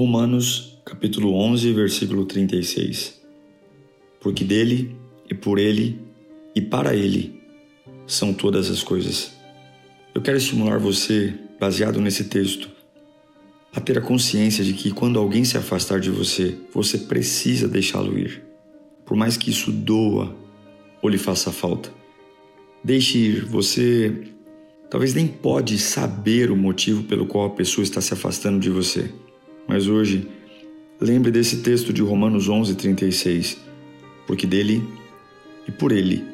Romanos capítulo 11, versículo 36. Porque dele e por ele e para ele são todas as coisas. Eu quero estimular você, baseado nesse texto, a ter a consciência de que quando alguém se afastar de você, você precisa deixá-lo ir. Por mais que isso doa ou lhe faça falta. Deixe ir, você talvez nem pode saber o motivo pelo qual a pessoa está se afastando de você. Mas hoje, lembre desse texto de Romanos 11:36, porque dele e por ele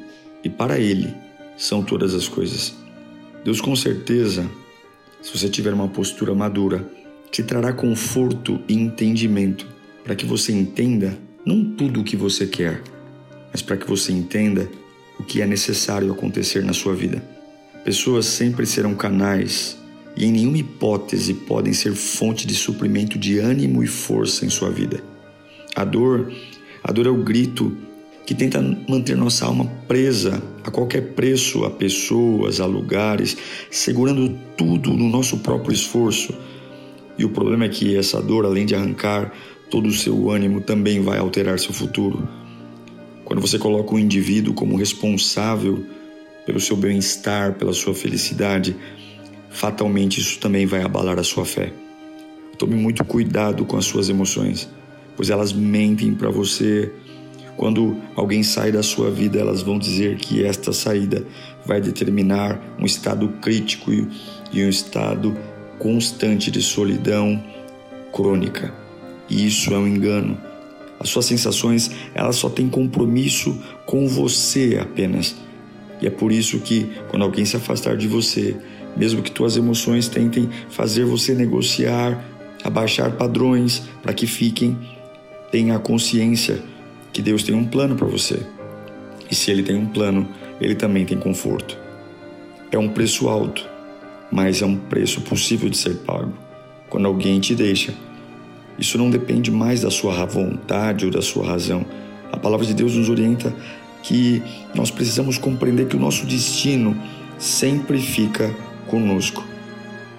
e para ele são todas as coisas. Deus com certeza, se você tiver uma postura madura, te trará conforto e entendimento para que você entenda não tudo o que você quer, mas para que você entenda o que é necessário acontecer na sua vida. Pessoas sempre serão canais e em nenhuma hipótese podem ser fonte de suprimento de ânimo e força em sua vida. A dor, a dor é o grito que tenta manter nossa alma presa a qualquer preço a pessoas, a lugares, segurando tudo no nosso próprio esforço. E o problema é que essa dor, além de arrancar todo o seu ânimo, também vai alterar seu futuro. Quando você coloca o indivíduo como responsável pelo seu bem-estar, pela sua felicidade, fatalmente isso também vai abalar a sua fé. Tome muito cuidado com as suas emoções, pois elas mentem para você. Quando alguém sai da sua vida, elas vão dizer que esta saída vai determinar um estado crítico e um estado constante de solidão crônica. E isso é um engano. As suas sensações, elas só têm compromisso com você apenas. E é por isso que quando alguém se afastar de você, mesmo que tuas emoções tentem fazer você negociar, abaixar padrões para que fiquem, tenha a consciência que Deus tem um plano para você. E se Ele tem um plano, Ele também tem conforto. É um preço alto, mas é um preço possível de ser pago. Quando alguém te deixa, isso não depende mais da sua vontade ou da sua razão. A palavra de Deus nos orienta que nós precisamos compreender que o nosso destino sempre fica conosco.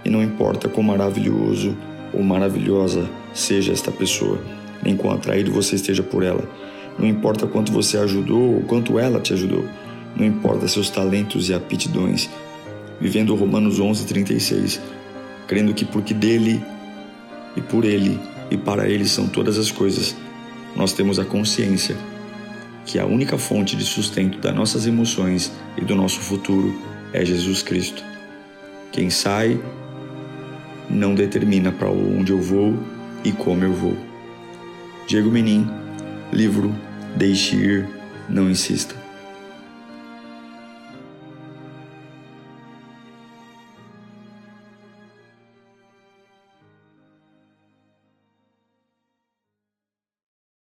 E não importa quão maravilhoso ou maravilhosa seja esta pessoa, nem quão atraído você esteja por ela. Não importa quanto você ajudou ou quanto ela te ajudou. Não importa seus talentos e aptidões. Vivendo Romanos 11:36, crendo que porque dele e por ele e para ele são todas as coisas, nós temos a consciência que a única fonte de sustento das nossas emoções e do nosso futuro é Jesus Cristo. Quem sai não determina para onde eu vou e como eu vou. Diego Menin, livro Deixe Ir, Não Insista.